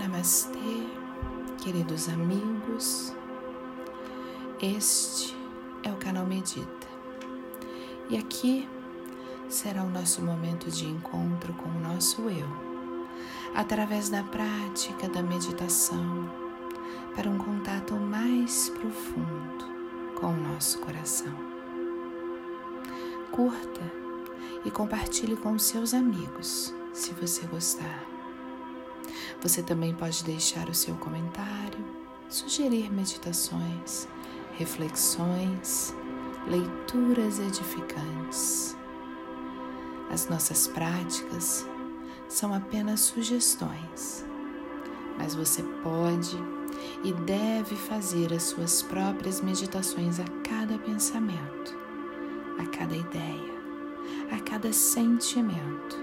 Namastê, queridos amigos. Este é o canal Medita. E aqui será o nosso momento de encontro com o nosso eu, através da prática da meditação, para um contato mais profundo com o nosso coração. Curta e compartilhe com seus amigos, se você gostar. Você também pode deixar o seu comentário, sugerir meditações, reflexões, leituras edificantes. As nossas práticas são apenas sugestões, mas você pode e deve fazer as suas próprias meditações a cada pensamento, a cada ideia, a cada sentimento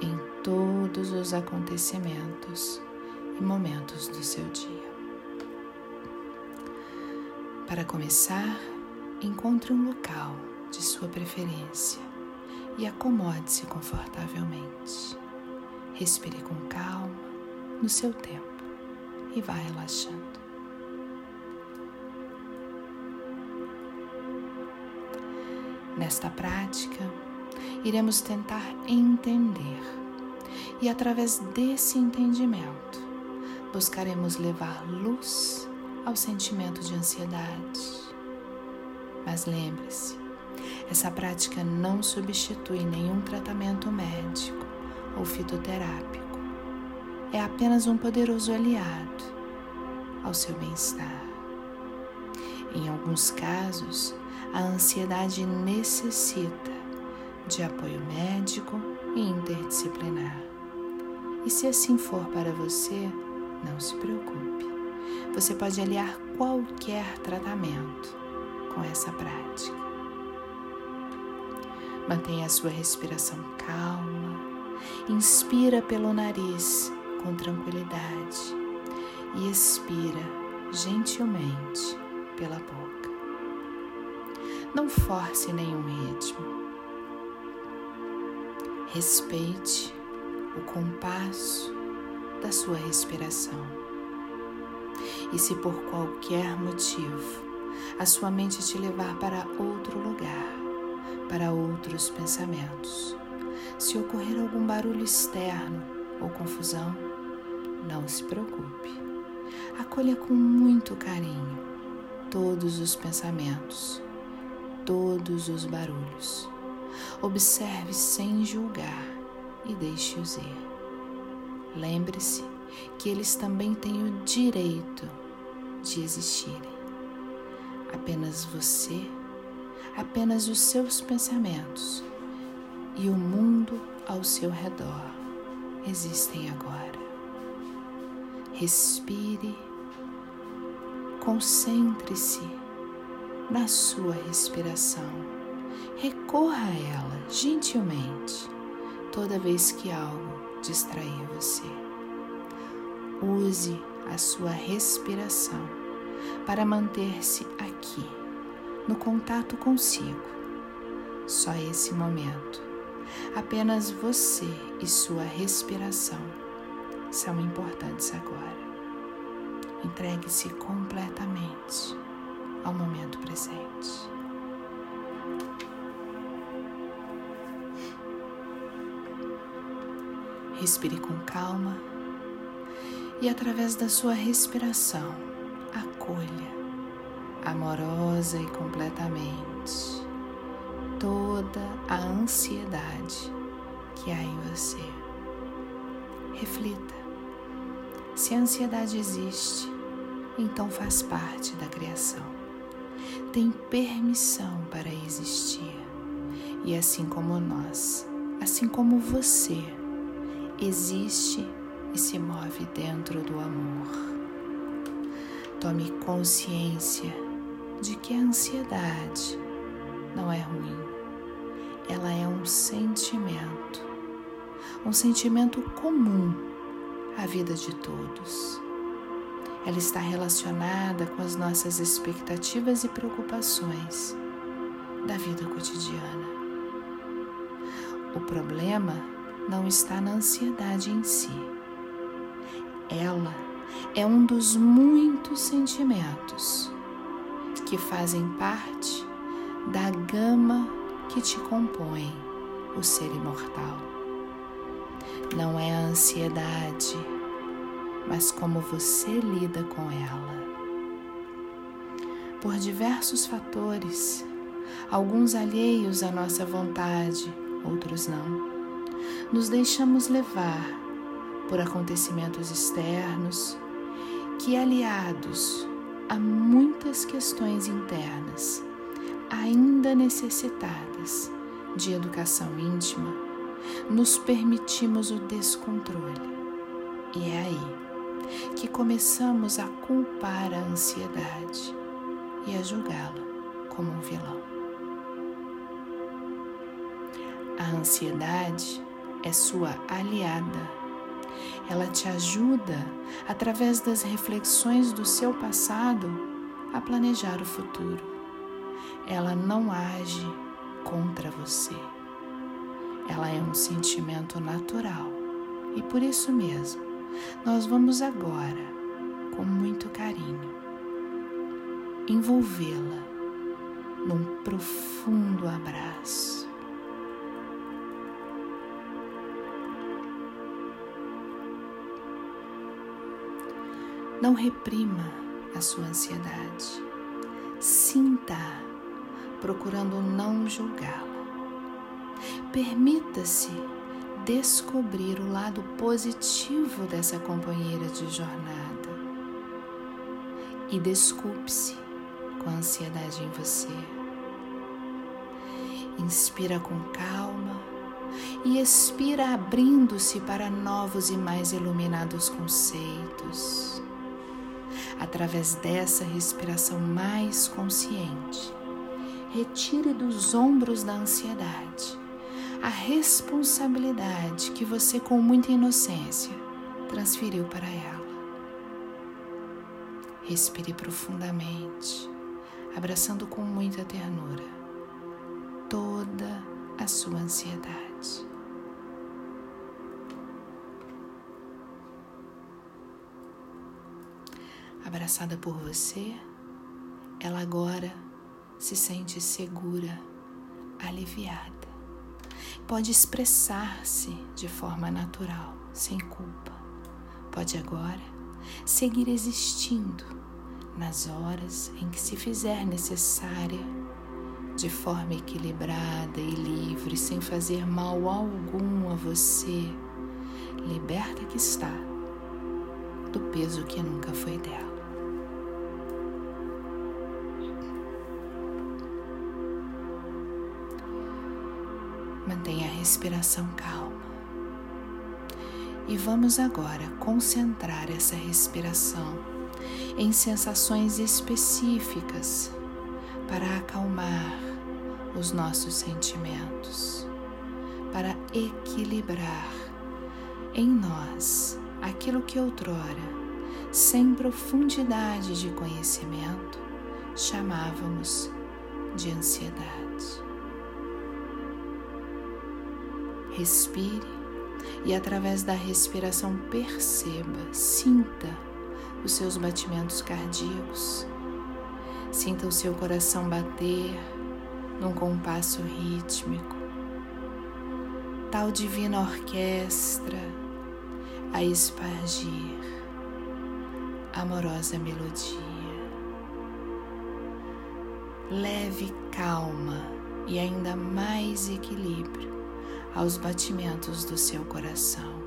em todos os acontecimentos e momentos do seu dia. Para começar, encontre um local de sua preferência e acomode-se confortavelmente. Respire com calma, no seu tempo, e vá relaxando. Nesta prática, iremos tentar entender. E através desse entendimento, buscaremos levar luz ao sentimento de ansiedade. Mas lembre-se, essa prática não substitui nenhum tratamento médico ou fitoterápico. É apenas um poderoso aliado ao seu bem-estar. Em alguns casos, a ansiedade necessita de apoio médico e interdisciplinar. E se assim for para você, não se preocupe. Você pode aliar qualquer tratamento com essa prática. Mantenha a sua respiração calma. Inspira pelo nariz com tranquilidade e expira gentilmente pela boca. Não force nenhum ritmo Respeite o compasso da sua respiração. E se por qualquer motivo a sua mente te levar para outro lugar, para outros pensamentos, se ocorrer algum barulho externo ou confusão, não se preocupe. Acolha com muito carinho todos os pensamentos, todos os barulhos Observe sem julgar e deixe-os ir. Lembre-se que eles também têm o direito de existirem. Apenas você, apenas os seus pensamentos e o mundo ao seu redor existem agora. Respire, concentre-se na sua respiração recorra a ela gentilmente toda vez que algo distrair você. Use a sua respiração para manter-se aqui, no contato consigo. Só esse momento. Apenas você e sua respiração são importantes agora. Entregue-se completamente ao momento presente. Respire com calma e, através da sua respiração, acolha amorosa e completamente toda a ansiedade que há em você. Reflita: se a ansiedade existe, então faz parte da criação. Tem permissão para existir. E assim como nós, assim como você, existe e se move dentro do amor. Tome consciência de que a ansiedade não é ruim, ela é um sentimento, um sentimento comum à vida de todos. Ela está relacionada com as nossas expectativas e preocupações da vida cotidiana. O problema não está na ansiedade em si. Ela é um dos muitos sentimentos que fazem parte da gama que te compõe o ser imortal. Não é a ansiedade, mas como você lida com ela. Por diversos fatores, alguns alheios à nossa vontade, outros não, nos deixamos levar por acontecimentos externos que, aliados a muitas questões internas ainda necessitadas de educação íntima, nos permitimos o descontrole. E é aí que começamos a culpar a ansiedade e a julgá-la como um vilão. A ansiedade é sua aliada ela te ajuda, através das reflexões do seu passado, a planejar o futuro. Ela não age contra você. Ela é um sentimento natural e por isso mesmo nós vamos agora, com muito carinho, envolvê-la num profundo abraço. Não reprima a sua ansiedade. Sinta, procurando não julgá-la. Permita-se descobrir o lado positivo dessa companheira de jornada. E desculpe-se com a ansiedade em você. Inspira com calma e expira abrindo-se para novos e mais iluminados conceitos através dessa respiração mais consciente. Retire dos ombros da ansiedade a responsabilidade que você, com muita inocência, transferiu para ela. Respire profundamente, abraçando com muita ternura toda a sua ansiedade. Abraçada por você, ela agora se sente segura, aliviada. Pode expressar-se de forma natural, sem culpa. Pode agora seguir existindo nas horas em que se fizer necessária, de forma equilibrada e livre, sem fazer mal algum a você, liberta que está do peso que nunca foi dela. Respiração calma. E vamos agora concentrar essa respiração em sensações específicas para acalmar os nossos sentimentos, para equilibrar em nós aquilo que outrora, sem profundidade de conhecimento, chamávamos de ansiedade. Respire e, através da respiração, perceba, sinta os seus batimentos cardíacos. Sinta o seu coração bater num compasso rítmico. Tal divina orquestra a espargir amorosa melodia. Leve calma e ainda mais equilíbrio aos batimentos do seu coração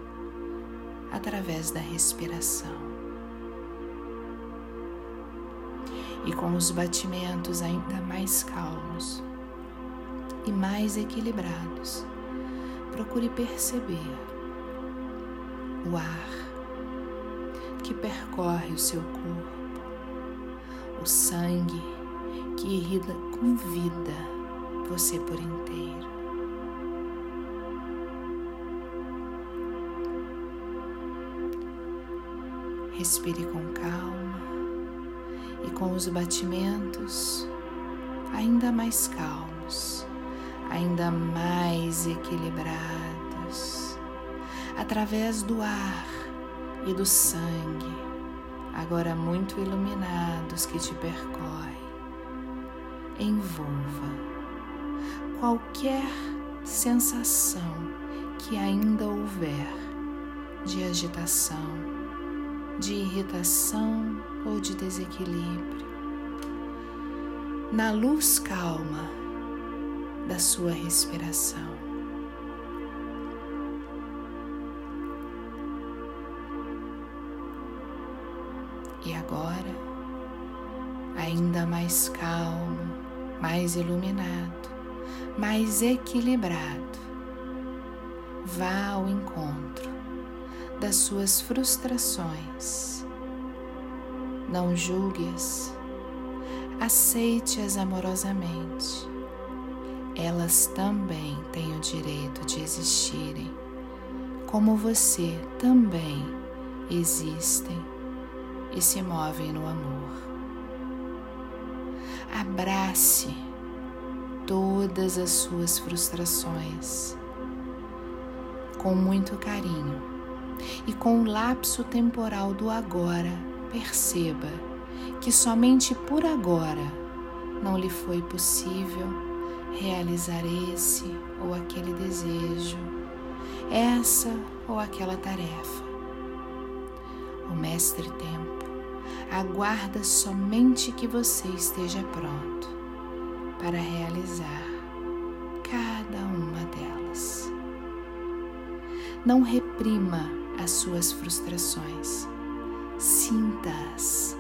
através da respiração. E com os batimentos ainda mais calmos e mais equilibrados, procure perceber o ar que percorre o seu corpo, o sangue que irrita com vida você por inteiro. Respire com calma. E com os batimentos ainda mais calmos, ainda mais equilibrados, através do ar e do sangue, agora muito iluminados que te percorre. Envolva qualquer sensação que ainda houver de agitação, de irritação ou de desequilíbrio. Na luz calma da sua respiração. E agora, ainda mais calmo, mais iluminado, mais equilibrado, vá ao encontro das suas frustrações. Não julgue-as, aceite-as amorosamente. Elas também têm o direito de existirem, como você também existem e se movem no amor. Abrace todas as suas frustrações com muito carinho e com o lapso temporal do agora, perceba que somente por agora não lhe foi possível realizar esse ou aquele desejo, essa ou aquela tarefa. O Mestre Tempo aguarda somente que você esteja pronto para realizar cada uma delas. Não reprima as suas frustrações, sinta-as,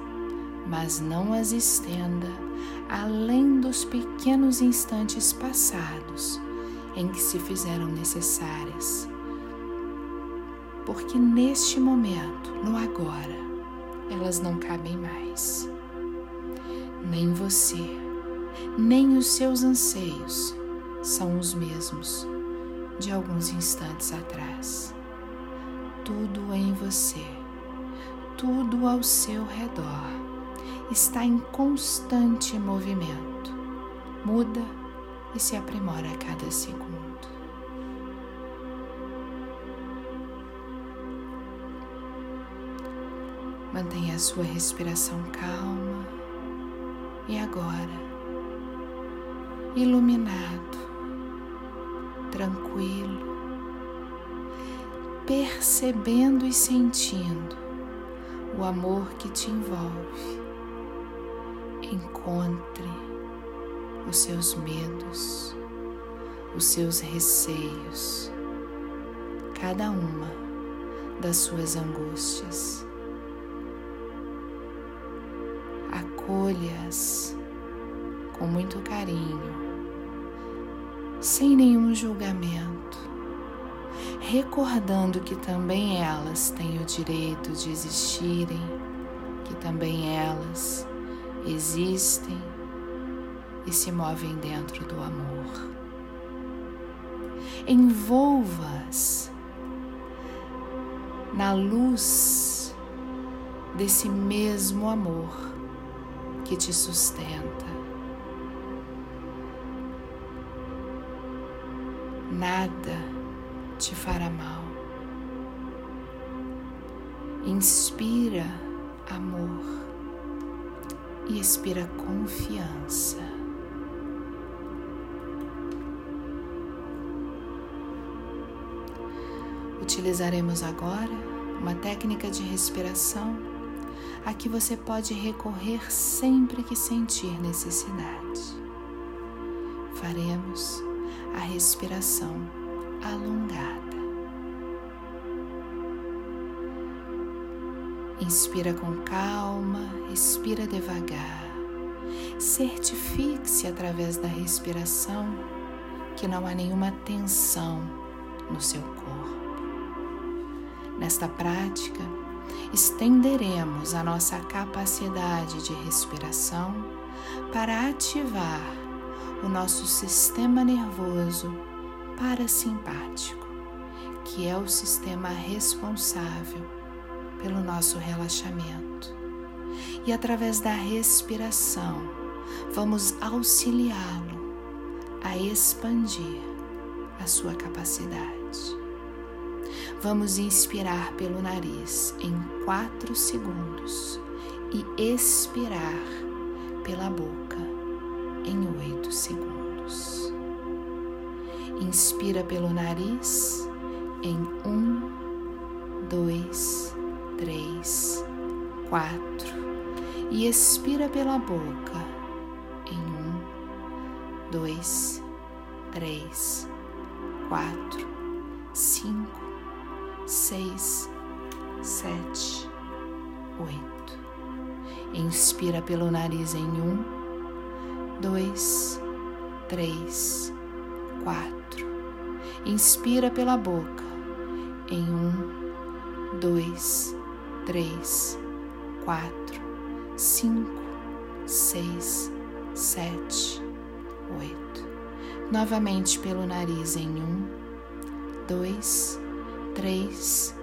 mas não as estenda além dos pequenos instantes passados em que se fizeram necessárias. Porque neste momento, no agora, elas não cabem mais. Nem você, nem os seus anseios são os mesmos de alguns instantes atrás. Tudo em você, tudo ao seu redor está em constante movimento, muda e se aprimora a cada segundo. Mantenha a sua respiração calma e agora, iluminado, tranquilo, percebendo e sentindo o amor que te envolve. Encontre os seus medos, os seus receios, cada uma das suas angústias acolha-as com muito carinho, sem nenhum julgamento, recordando que também elas têm o direito de existirem, que também elas existem e se movem dentro do amor. Envolva-as na luz desse mesmo amor que te sustenta. Nada te fará mal. Inspira amor e expira confiança. Utilizaremos agora uma técnica de respiração a que você pode recorrer sempre que sentir necessidade. Faremos a respiração alongada. Inspira com calma, expira devagar. Certifique-se através da respiração que não há nenhuma tensão no seu corpo. Nesta prática, estenderemos a nossa capacidade de respiração para ativar o nosso sistema nervoso parasimpático, que é o sistema responsável pelo nosso relaxamento. E através da respiração, vamos auxiliá-lo a expandir a sua capacidade. Vamos inspirar pelo nariz em 4 segundos e expirar pela boca em 8 segundos. Inspira pelo nariz em 1, 2, 3, 4 e expira pela boca em 1, 2, 3, 4, 5, 6, 7, 8. Inspira pelo nariz em um, dois, três, quatro. Inspira pela boca em um, dois, três, quatro, cinco, seis, sete, oito. Novamente pelo nariz em um, dois, três,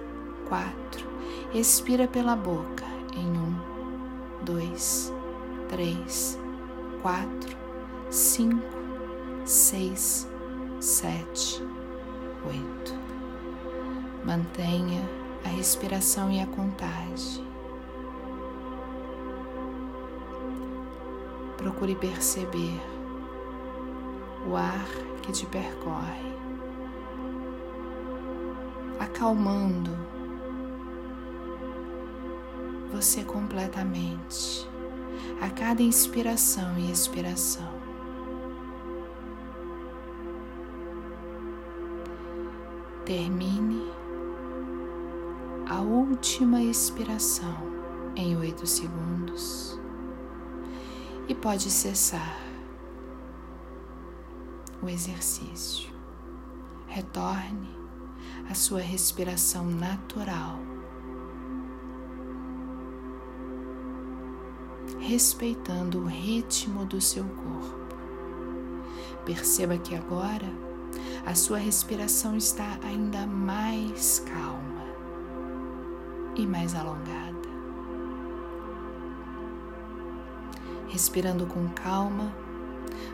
quatro. Expira pela boca em um, dois, três, quatro, cinco, seis, sete, oito. Mantenha a respiração e a contagem. Procure perceber o ar que te percorre, acalmando você completamente a cada inspiração e expiração. Termine a última expiração em oito segundos e pode cessar o exercício. Retorne à sua respiração natural respeitando o ritmo do seu corpo. Perceba que agora a sua respiração está ainda mais calma e mais alongada. Respirando com calma,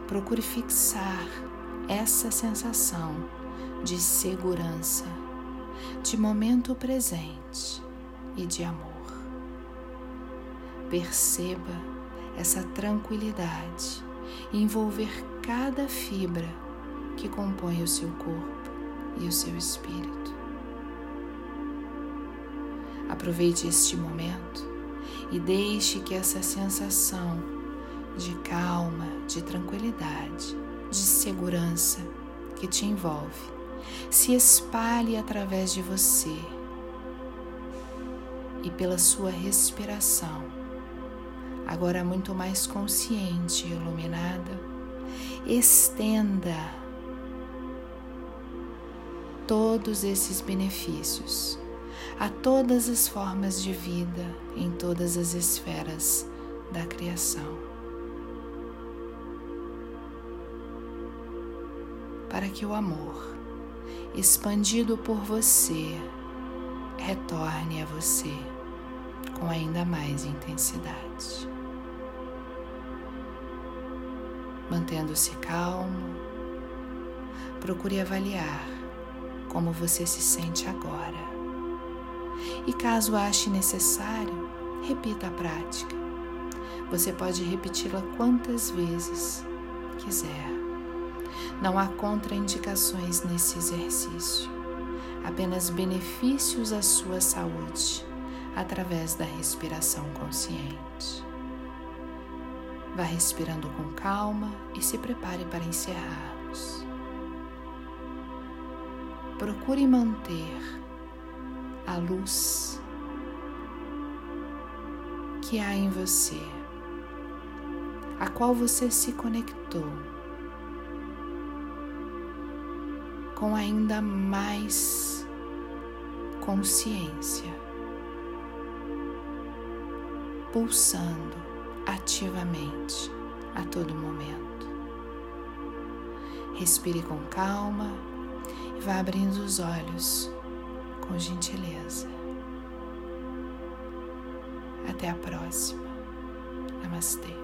procure fixar essa sensação de segurança, de momento presente e de amor. Perceba essa tranquilidade envolver cada fibra que compõe o seu corpo e o seu espírito. Aproveite este momento e deixe que essa sensação de calma, de tranquilidade, de segurança que te envolve se espalhe através de você e pela sua respiração agora muito mais consciente e iluminada, estenda todos esses benefícios a todas as formas de vida em todas as esferas da criação. Para que o amor, expandido por você, retorne a você com ainda mais intensidade. Mantendo-se calmo, procure avaliar como você se sente agora. E caso ache necessário, repita a prática. Você pode repeti-la quantas vezes quiser. Não há contraindicações nesse exercício, apenas benefícios à sua saúde através da respiração consciente. Vá respirando com calma e se prepare para encerrarmos. Procure manter a luz que há em você, a qual você se conectou com ainda mais consciência, pulsando ativamente a todo momento. Respire com calma vá abrindo os olhos com gentileza. Até a próxima. Namastê.